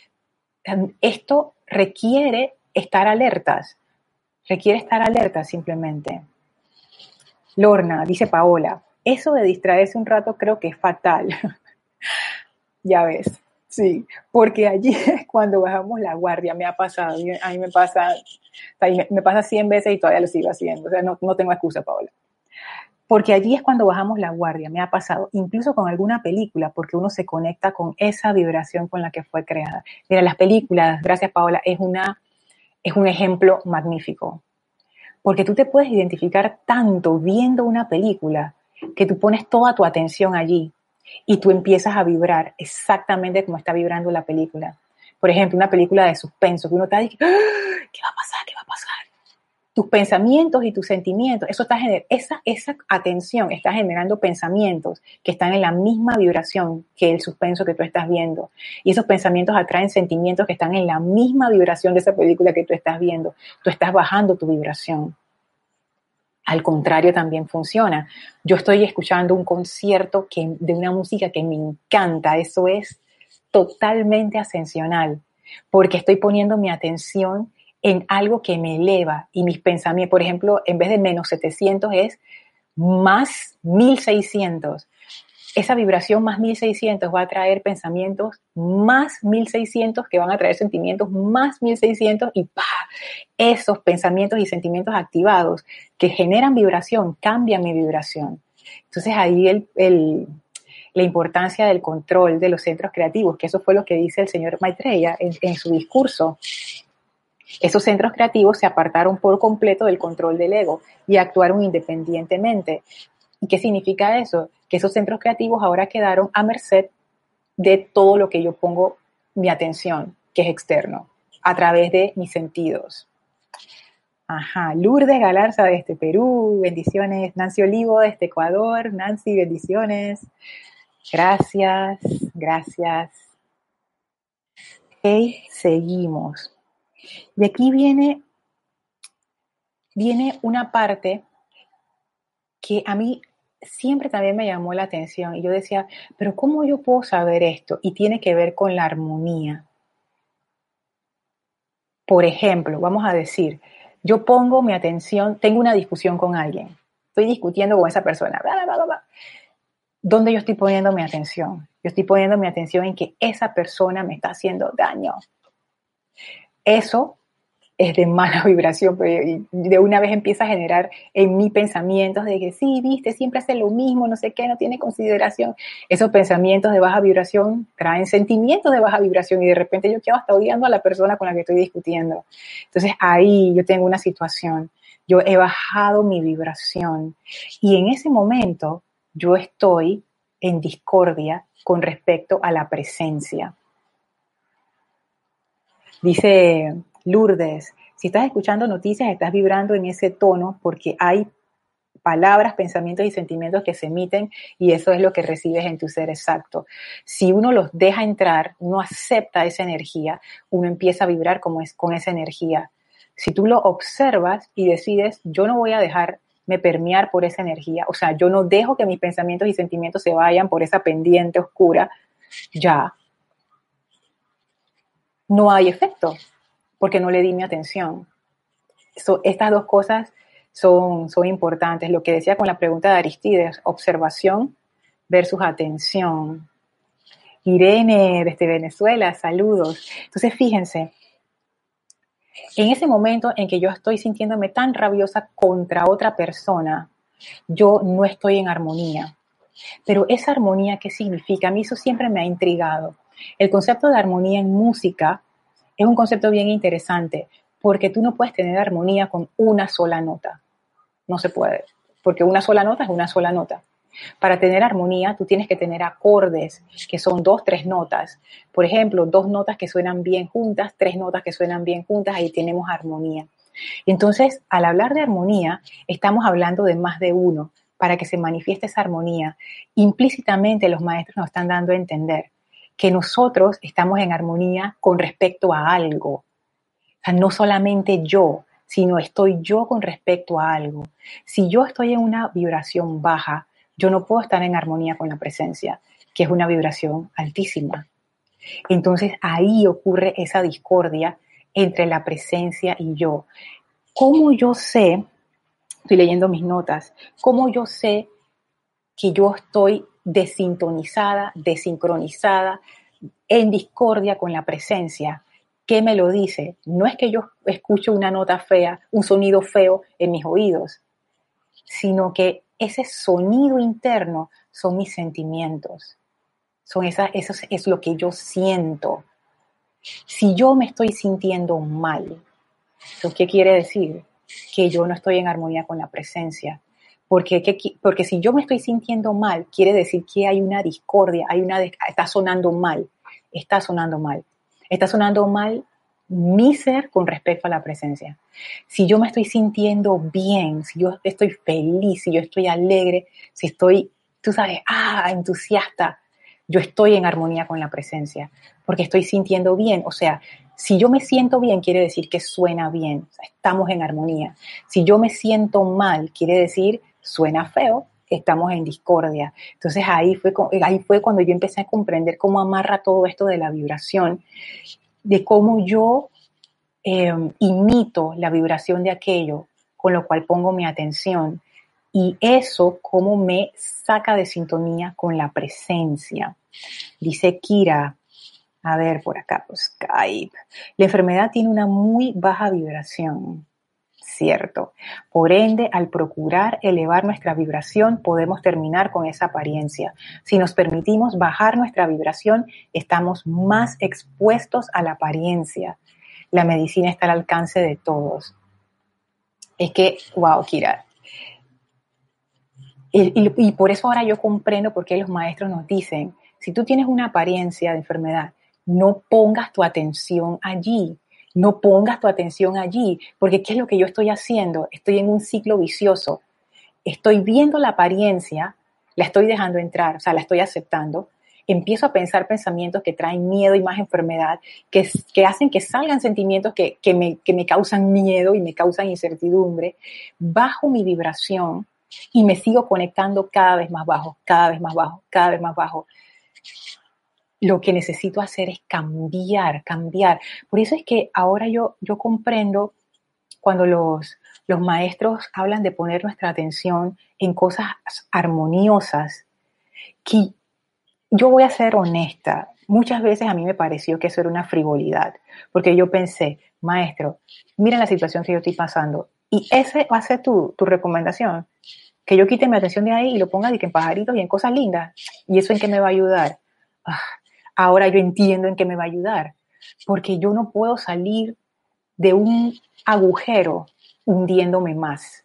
esto requiere estar alertas, requiere estar alertas simplemente. Lorna, dice Paola, eso de distraerse un rato creo que es fatal. ya ves, Sí, porque allí cuando bajamos la guardia, me ha pasado, a mí me pasa, me pasa 100 veces y todavía lo sigo haciendo, o sea, no, no tengo excusa, Paola. Porque allí es cuando bajamos la guardia, me ha pasado, incluso con alguna película, porque uno se conecta con esa vibración con la que fue creada. Mira, las películas, gracias Paola, es, una, es un ejemplo magnífico. Porque tú te puedes identificar tanto viendo una película que tú pones toda tu atención allí y tú empiezas a vibrar exactamente como está vibrando la película. Por ejemplo, una película de suspenso, que uno está diciendo, ¡Ah! ¿qué va a pasar? ¿Qué va a pasar? Tus pensamientos y tus sentimientos, eso está esa, esa atención está generando pensamientos que están en la misma vibración que el suspenso que tú estás viendo. Y esos pensamientos atraen sentimientos que están en la misma vibración de esa película que tú estás viendo. Tú estás bajando tu vibración. Al contrario, también funciona. Yo estoy escuchando un concierto que, de una música que me encanta. Eso es totalmente ascensional, porque estoy poniendo mi atención en algo que me eleva y mis pensamientos, por ejemplo, en vez de menos 700 es más 1600 esa vibración más 1600 va a traer pensamientos más 1600 que van a traer sentimientos más 1600 y ¡pa! Esos pensamientos y sentimientos activados que generan vibración cambian mi vibración. Entonces ahí el, la importancia del control de los centros creativos, que eso fue lo que dice el señor Maitreya en, en su discurso. Esos centros creativos se apartaron por completo del control del ego y actuaron independientemente. ¿Y qué significa eso? Que esos centros creativos ahora quedaron a merced de todo lo que yo pongo mi atención, que es externo, a través de mis sentidos. Ajá, Lourdes Galarza desde Perú, bendiciones. Nancy Olivo desde Ecuador, Nancy, bendiciones. Gracias, gracias. Ok, seguimos. Y aquí viene, viene una parte que a mí siempre también me llamó la atención y yo decía, pero ¿cómo yo puedo saber esto? Y tiene que ver con la armonía. Por ejemplo, vamos a decir, yo pongo mi atención, tengo una discusión con alguien, estoy discutiendo con esa persona, ¿dónde yo estoy poniendo mi atención? Yo estoy poniendo mi atención en que esa persona me está haciendo daño. eso es de mala vibración, pero de una vez empieza a generar en mí pensamientos de que sí, viste, siempre hace lo mismo, no sé qué, no tiene consideración. Esos pensamientos de baja vibración traen sentimientos de baja vibración y de repente yo quedo hasta odiando a la persona con la que estoy discutiendo. Entonces ahí yo tengo una situación, yo he bajado mi vibración y en ese momento yo estoy en discordia con respecto a la presencia. Dice Lourdes, si estás escuchando noticias, estás vibrando en ese tono porque hay palabras, pensamientos y sentimientos que se emiten y eso es lo que recibes en tu ser exacto. Si uno los deja entrar, uno acepta esa energía, uno empieza a vibrar como es, con esa energía. Si tú lo observas y decides, yo no voy a dejarme permear por esa energía, o sea, yo no dejo que mis pensamientos y sentimientos se vayan por esa pendiente oscura, ya, no hay efecto porque no le di mi atención. estas dos cosas son, son importantes. Lo que decía con la pregunta de Aristides, observación versus atención. Irene desde Venezuela, saludos. Entonces, fíjense, en ese momento en que yo estoy sintiéndome tan rabiosa contra otra persona, yo no estoy en armonía. Pero esa armonía, ¿qué significa? A mí eso siempre me ha intrigado. El concepto de armonía en música es un concepto bien interesante porque tú no puedes tener armonía con una sola nota. No se puede, porque una sola nota es una sola nota. Para tener armonía, tú tienes que tener acordes, que son dos, tres notas. Por ejemplo, dos notas que suenan bien juntas, tres notas que suenan bien juntas, ahí tenemos armonía. Entonces, al hablar de armonía, estamos hablando de más de uno. Para que se manifieste esa armonía, implícitamente los maestros nos están dando a entender que nosotros estamos en armonía con respecto a algo. O sea, no solamente yo, sino estoy yo con respecto a algo. Si yo estoy en una vibración baja, yo no puedo estar en armonía con la presencia, que es una vibración altísima. Entonces ahí ocurre esa discordia entre la presencia y yo. ¿Cómo yo sé, estoy leyendo mis notas, cómo yo sé que yo estoy desintonizada, desincronizada, en discordia con la presencia. ¿Qué me lo dice? No es que yo escucho una nota fea, un sonido feo en mis oídos, sino que ese sonido interno son mis sentimientos. Son esas, eso es lo que yo siento. Si yo me estoy sintiendo mal, ¿qué quiere decir? Que yo no estoy en armonía con la presencia. Porque, porque si yo me estoy sintiendo mal, quiere decir que hay una discordia, hay una, está sonando mal, está sonando mal. Está sonando mal mi ser con respecto a la presencia. Si yo me estoy sintiendo bien, si yo estoy feliz, si yo estoy alegre, si estoy, tú sabes, ah, entusiasta, yo estoy en armonía con la presencia, porque estoy sintiendo bien. O sea, si yo me siento bien, quiere decir que suena bien, estamos en armonía. Si yo me siento mal, quiere decir suena feo, estamos en discordia. Entonces ahí fue, ahí fue cuando yo empecé a comprender cómo amarra todo esto de la vibración, de cómo yo em, imito la vibración de aquello, con lo cual pongo mi atención. Y eso cómo me saca de sintonía con la presencia. Dice Kira, a ver por acá, por Skype, la enfermedad tiene una muy baja vibración cierto. Por ende, al procurar elevar nuestra vibración, podemos terminar con esa apariencia. Si nos permitimos bajar nuestra vibración, estamos más expuestos a la apariencia. La medicina está al alcance de todos. Es que, wow, Kira. Y, y por eso ahora yo comprendo por qué los maestros nos dicen, si tú tienes una apariencia de enfermedad, no pongas tu atención allí no pongas tu atención allí, porque ¿qué es lo que yo estoy haciendo? Estoy en un ciclo vicioso. Estoy viendo la apariencia, la estoy dejando entrar, o sea, la estoy aceptando. Empiezo a pensar pensamientos que traen miedo y más enfermedad, que, que hacen que salgan sentimientos que, que, me, que me causan miedo y me causan incertidumbre. Bajo mi vibración y me sigo conectando cada vez más bajo, cada vez más bajo, cada vez más bajo lo que necesito hacer es cambiar, cambiar. Por eso es que ahora yo, yo comprendo cuando los, los maestros hablan de poner nuestra atención en cosas armoniosas, que yo voy a ser honesta, muchas veces a mí me pareció que eso era una frivolidad, porque yo pensé, maestro, mira la situación que yo estoy pasando. Y ese va a tu, tu recomendación. Que yo quite mi atención de ahí y lo ponga de que en pajaritos y en cosas lindas. ¿Y eso en qué me va a ayudar? Ah, ahora yo entiendo en qué me va a ayudar. Porque yo no puedo salir de un agujero hundiéndome más.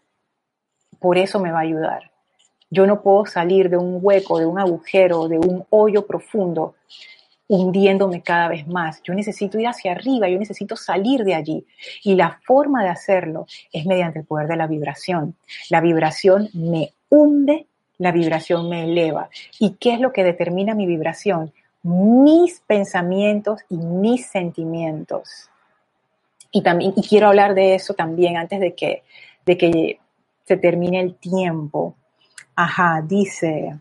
Por eso me va a ayudar. Yo no puedo salir de un hueco, de un agujero, de un hoyo profundo hundiéndome cada vez más. Yo necesito ir hacia arriba, yo necesito salir de allí. Y la forma de hacerlo es mediante el poder de la vibración. La vibración me hunde, la vibración me eleva. ¿Y qué es lo que determina mi vibración? Mis pensamientos y mis sentimientos. Y también, y quiero hablar de eso también antes de que, de que se termine el tiempo. Ajá, dice,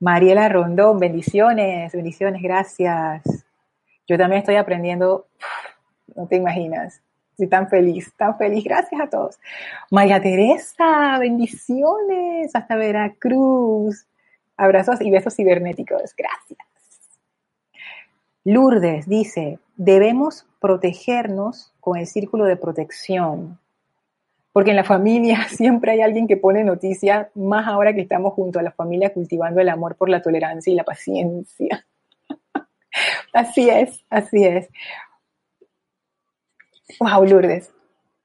Mariela Rondón, bendiciones, bendiciones, gracias. Yo también estoy aprendiendo, no te imaginas, estoy tan feliz, tan feliz, gracias a todos. María Teresa, bendiciones, hasta Veracruz. Abrazos y besos cibernéticos, gracias. Lourdes dice, debemos protegernos con el círculo de protección porque en la familia siempre hay alguien que pone noticias, más ahora que estamos junto a la familia cultivando el amor por la tolerancia y la paciencia. así es, así es. Wow, Lourdes,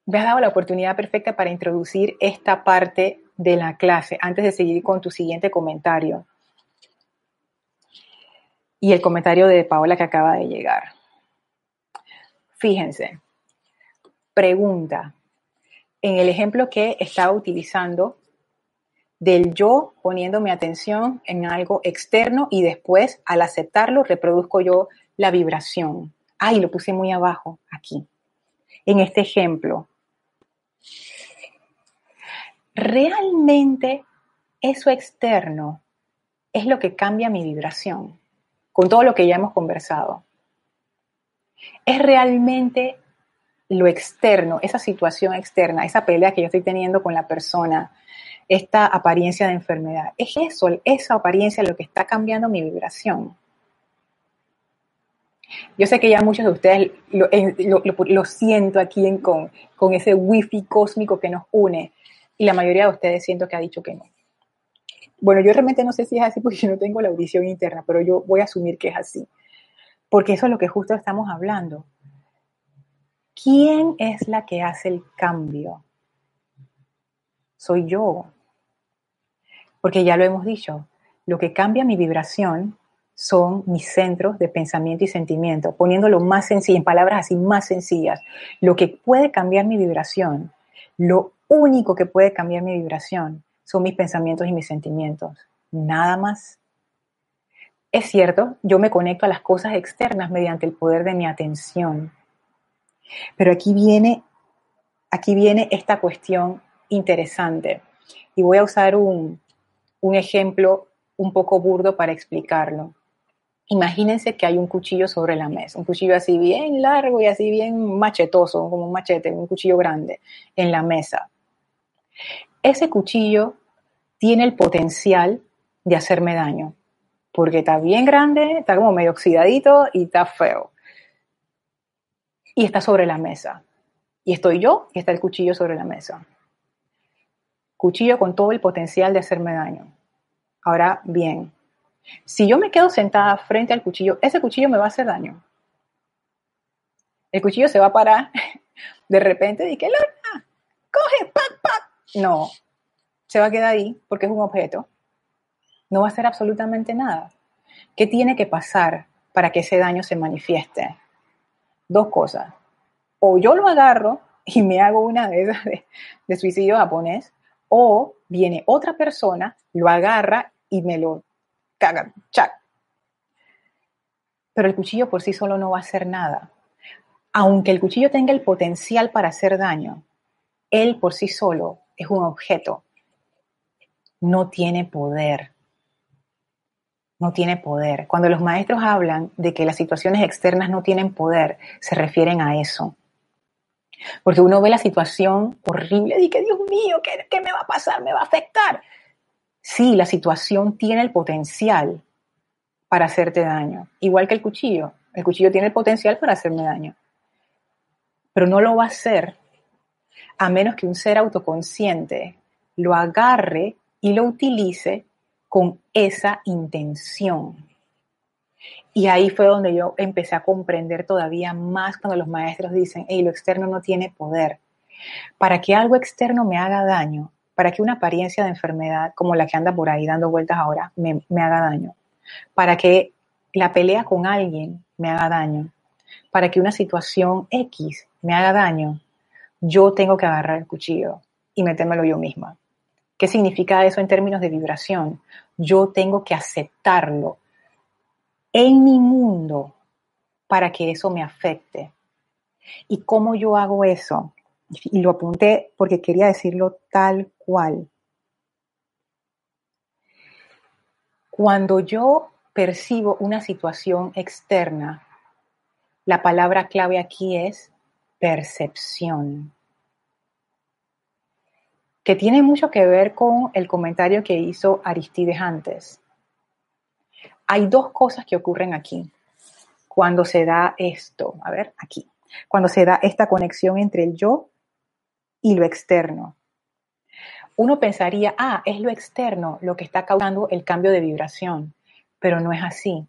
me has dado la oportunidad perfecta para introducir esta parte de la clase antes de seguir con tu siguiente comentario. Y el comentario de Paola que acaba de llegar. Fíjense, pregunta, en el ejemplo que estaba utilizando del yo poniendo mi atención en algo externo y después al aceptarlo reproduzco yo la vibración. Ay, lo puse muy abajo, aquí. En este ejemplo. Realmente eso externo es lo que cambia mi vibración, con todo lo que ya hemos conversado. Es realmente lo externo, esa situación externa, esa pelea que yo estoy teniendo con la persona, esta apariencia de enfermedad, es eso, esa apariencia lo que está cambiando mi vibración. Yo sé que ya muchos de ustedes lo, siento aquí con, con ese wifi cósmico que nos une y la mayoría de ustedes siento que ha dicho que no. Bueno, yo realmente no sé si es así porque yo no tengo la audición interna, pero yo voy a asumir que es así. Porque eso es lo que justo estamos hablando. ¿Quién es la que hace el cambio? Soy yo. Porque ya lo hemos dicho, lo que cambia mi vibración son mis centros de pensamiento y sentimiento, poniéndolo más sencillo, en palabras así más sencillas. Lo que puede cambiar mi vibración, lo único que puede cambiar mi vibración son mis pensamientos y mis sentimientos. Nada más. Es cierto, yo me conecto a las cosas externas mediante el poder de mi atención pero aquí viene, aquí viene esta cuestión interesante y voy a usar un, un ejemplo un poco burdo para explicarlo. Imagínense que hay un cuchillo sobre la mesa, un cuchillo así bien largo y así bien machetoso, como un machete, un cuchillo grande en la mesa. Ese cuchillo tiene el potencial de hacerme daño, porque está bien grande, está como medio oxidadito y está feo y está sobre la mesa. Y estoy yo y está el cuchillo sobre la mesa. Cuchillo con todo el potencial de hacerme daño. Ahora bien, si yo me quedo sentada frente al cuchillo, ese cuchillo me va a hacer daño. El cuchillo se va a parar de repente y que Lorna, coge, pac, pac. No, se va a quedar ahí porque es un objeto. No va a hacer absolutamente nada. ¿Qué tiene que pasar para que ese daño se manifieste? dos cosas. O yo lo agarro y me hago una de esas de, suicidio japonés, o viene otra persona, lo agarra y me lo caga, chac. Pero el cuchillo por sí solo no va a hacer nada. Aunque el cuchillo tenga el potencial para hacer daño, él por sí solo es un objeto. No tiene poder no tiene poder. Cuando los maestros hablan de que las situaciones externas no tienen poder, se refieren a eso. Porque uno ve la situación horrible y que Dios mío, ¿qué, ¿qué, me va a pasar? ¿Me va a afectar? Sí, la situación tiene el potencial para hacerte daño, igual que el cuchillo. El cuchillo tiene el potencial para hacerme daño, pero no lo va a hacer a menos que un ser autoconsciente lo agarre y lo utilice con esa intención. Y ahí fue donde yo empecé a comprender todavía más cuando los maestros dicen, hey, lo externo no tiene poder. Para que algo externo me haga daño, para que una apariencia de enfermedad como la que anda por ahí dando vueltas ahora me, me haga daño, para que la pelea con alguien me haga daño, para que una situación X me haga daño, yo tengo que agarrar el cuchillo y metérmelo yo misma. ¿Qué significa eso en términos de vibración? Yo tengo que aceptarlo en mi mundo para que eso me afecte. ¿Y cómo yo hago eso? Y lo apunté porque quería decirlo tal cual. Cuando yo percibo una situación externa, la palabra clave aquí es percepción, que tiene mucho que ver con el comentario que hizo Aristides antes. Hay dos cosas que ocurren aquí cuando se da esto, a ver, aquí, cuando se da esta conexión entre el yo y lo externo. Uno pensaría, ah, es lo externo lo que está causando el cambio de vibración, pero no es así.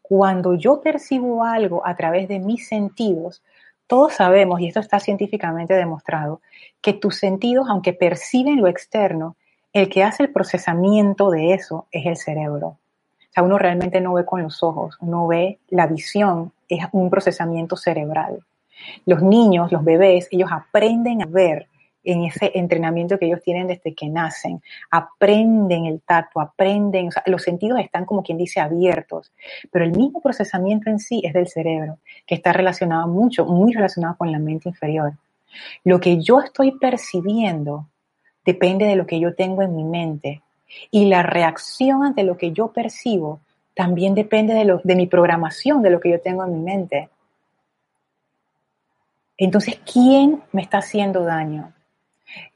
Cuando yo percibo algo a través de mis sentidos, todos sabemos, y esto está científicamente demostrado, que tus sentidos, aunque perciben lo externo, el que hace el procesamiento de eso es el cerebro. O sea, uno realmente no ve con los ojos, uno ve la visión, es un procesamiento cerebral. Los niños, los bebés, ellos aprenden a ver en ese entrenamiento que ellos tienen desde que nacen. Aprenden el tacto, aprenden, los sentidos están como quien dice abiertos, pero el mismo procesamiento en sí es del cerebro, que está relacionado mucho, muy relacionado con la mente inferior. Lo que yo estoy percibiendo depende de lo que yo tengo en mi mente y la reacción ante lo que yo percibo también depende de, lo, de mi programación, de lo que yo tengo en mi mente. Entonces, ¿quién me está haciendo daño?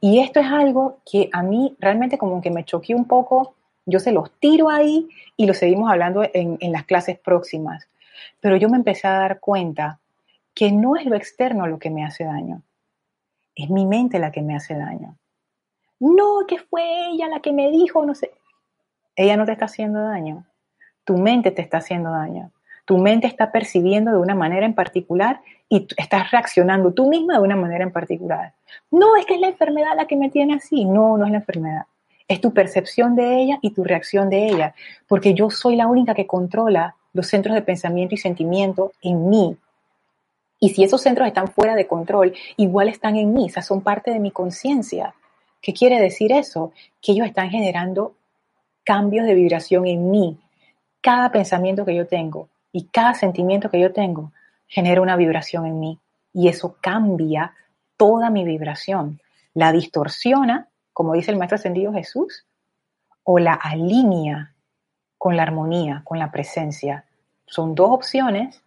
Y esto es algo que a mí realmente como que me choqueó un poco. Yo se los tiro ahí y lo seguimos hablando en, en las clases próximas. Pero yo me empecé a dar cuenta que no es lo externo lo que me hace daño. Es mi mente la que me hace daño. No, que fue ella la que me dijo, no sé. Ella no te está haciendo daño. Tu mente te está haciendo daño. Tu mente está percibiendo de una manera en particular y estás reaccionando tú misma de una manera en particular. No, es que es la enfermedad la que me tiene así. No, no es la enfermedad. Es tu percepción de ella y tu reacción de ella. Porque yo soy la única que controla los centros de pensamiento y sentimiento en mí. Y si esos centros están fuera de control, igual están en mí, sea, son parte de mi conciencia. ¿Qué quiere decir eso? Que ellos están generando cambios de vibración en mí. Cada pensamiento que yo tengo y cada sentimiento que yo tengo genera una vibración en mí y eso cambia toda mi vibración. La distorsiona, como dice el Maestro Ascendido Jesús, o la alinea con la armonía, con la presencia. Son dos opciones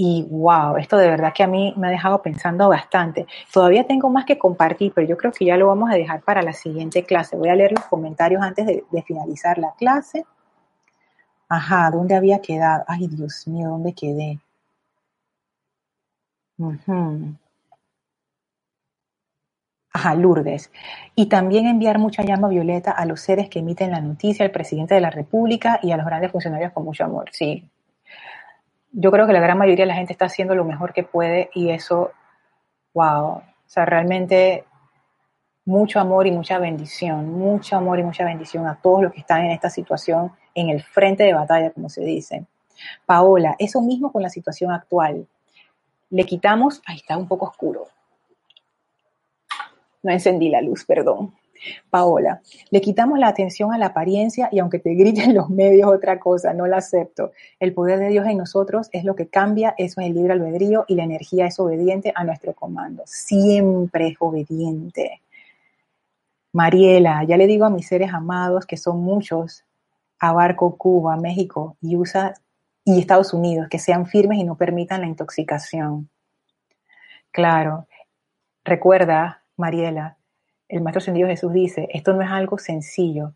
y wow, esto de verdad que a mí me ha dejado pensando bastante. Todavía tengo más que compartir, pero yo creo que ya lo vamos a dejar para la siguiente clase. Voy a leer los comentarios antes de, finalizar la clase. Ajá, ¿dónde había quedado? Ay, Dios mío, ¿dónde quedé? Ajá, Lourdes. Y también enviar mucha llama violeta a los seres que emiten la noticia, al presidente de la República y a los grandes funcionarios con mucho amor. Sí. Yo creo que la gran mayoría de la gente está haciendo lo mejor que puede y eso, wow. O sea, realmente mucho amor y mucha bendición, mucho amor y mucha bendición a todos los que están en esta situación, en el frente de batalla, como se dice. Paola, eso mismo con la situación actual le quitamos, ahí está un poco oscuro. No encendí la luz, perdón. Paola, le quitamos la atención a la apariencia y aunque te griten los medios otra cosa, no la acepto. El poder de Dios en nosotros es lo que cambia, eso es el libre albedrío y la energía es obediente a nuestro comando. Siempre es obediente. Mariela, ya le digo a mis seres amados, que son muchos, abarco Cuba, México y USA, y Estados Unidos, que sean firmes y no permitan la intoxicación. Claro, recuerda, Mariela, el Maestro Ascendido Jesús dice, esto no es algo sencillo.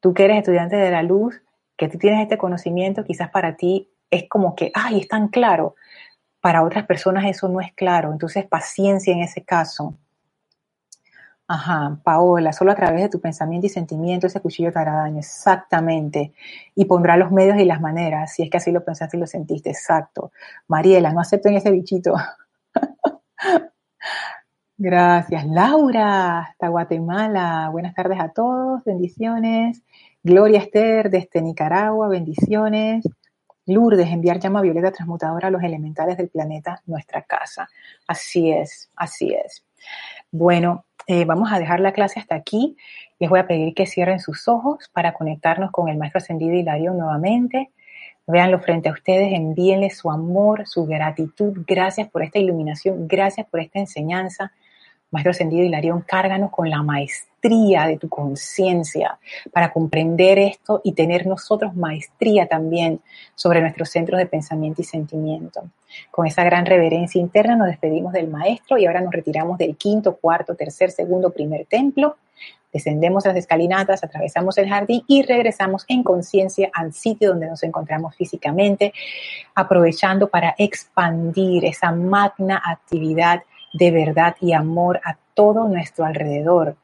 Tú que eres estudiante de la luz, que tú tienes este conocimiento, quizás para ti es como que, ay, es tan claro, para otras personas eso no es claro. Entonces, paciencia en ese caso. Ajá, Paola, solo a través de tu pensamiento y sentimiento ese cuchillo te hará daño, exactamente. Y pondrá los medios y las maneras, si es que así lo pensaste y lo sentiste, exacto. Mariela, no acepten ese bichito. Gracias. Laura, hasta Guatemala. Buenas tardes a todos, bendiciones. Gloria Esther, desde Nicaragua, bendiciones. Lourdes, enviar llama violeta transmutadora a los elementales del planeta, nuestra casa. Así es, así es. Bueno, eh, vamos a dejar la clase hasta aquí. Les voy a pedir que cierren sus ojos para conectarnos con el Maestro Ascendido Hilario nuevamente. Véanlo frente a ustedes, envíenle su amor, su gratitud. Gracias por esta iluminación, gracias por esta enseñanza. Maestro Ascendido Hilarión, cárganos con la maestría de tu conciencia para comprender esto y tener nosotros maestría también sobre nuestros centros de pensamiento y sentimiento. Con esa gran reverencia interna nos despedimos del Maestro y ahora nos retiramos del quinto, cuarto, tercer, segundo, primer templo. Descendemos las escalinatas, atravesamos el jardín y regresamos en conciencia al sitio donde nos encontramos físicamente, aprovechando para expandir esa magna actividad de verdad y amor a todo nuestro alrededor.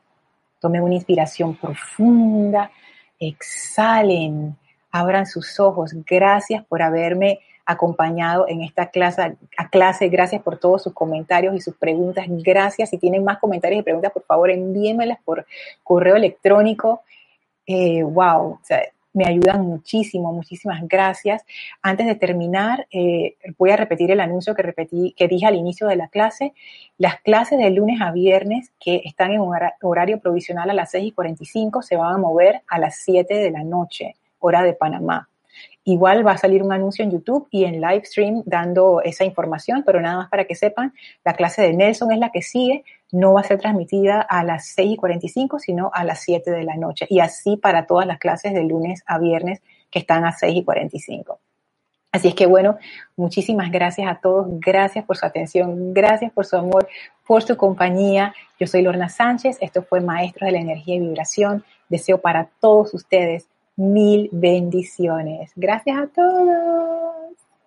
Tomen una inspiración profunda, exhalen, abran sus ojos. Gracias por haberme acompañado en esta clase, a. Gracias por todos sus comentarios y sus preguntas. Gracias. Si tienen más comentarios y preguntas, por favor, envíenmelas por correo electrónico. Eh, wow, me ayudan muchísimo, muchísimas gracias. Antes de terminar, eh, voy a repetir el anuncio que, repetí, que dije al inicio de la clase. Las clases de lunes a viernes que están en un horario provisional a las 6 y 45 se van a mover a las 7 de la noche, hora de Panamá. Igual va a salir un anuncio en YouTube y en live stream dando esa información, pero nada más para que sepan, la clase de Nelson es la que sigue, no va a ser transmitida a las 6 y 45, sino a las 7 de la noche. Y así para todas las clases de lunes a viernes que están a 6 y 45. Así es que bueno, muchísimas gracias a todos, gracias por su atención, gracias por su amor, por su compañía. Yo soy Lorna Sánchez, esto fue Maestros de la Energía y Vibración. Deseo para todos ustedes mil bendiciones. Gracias a todos.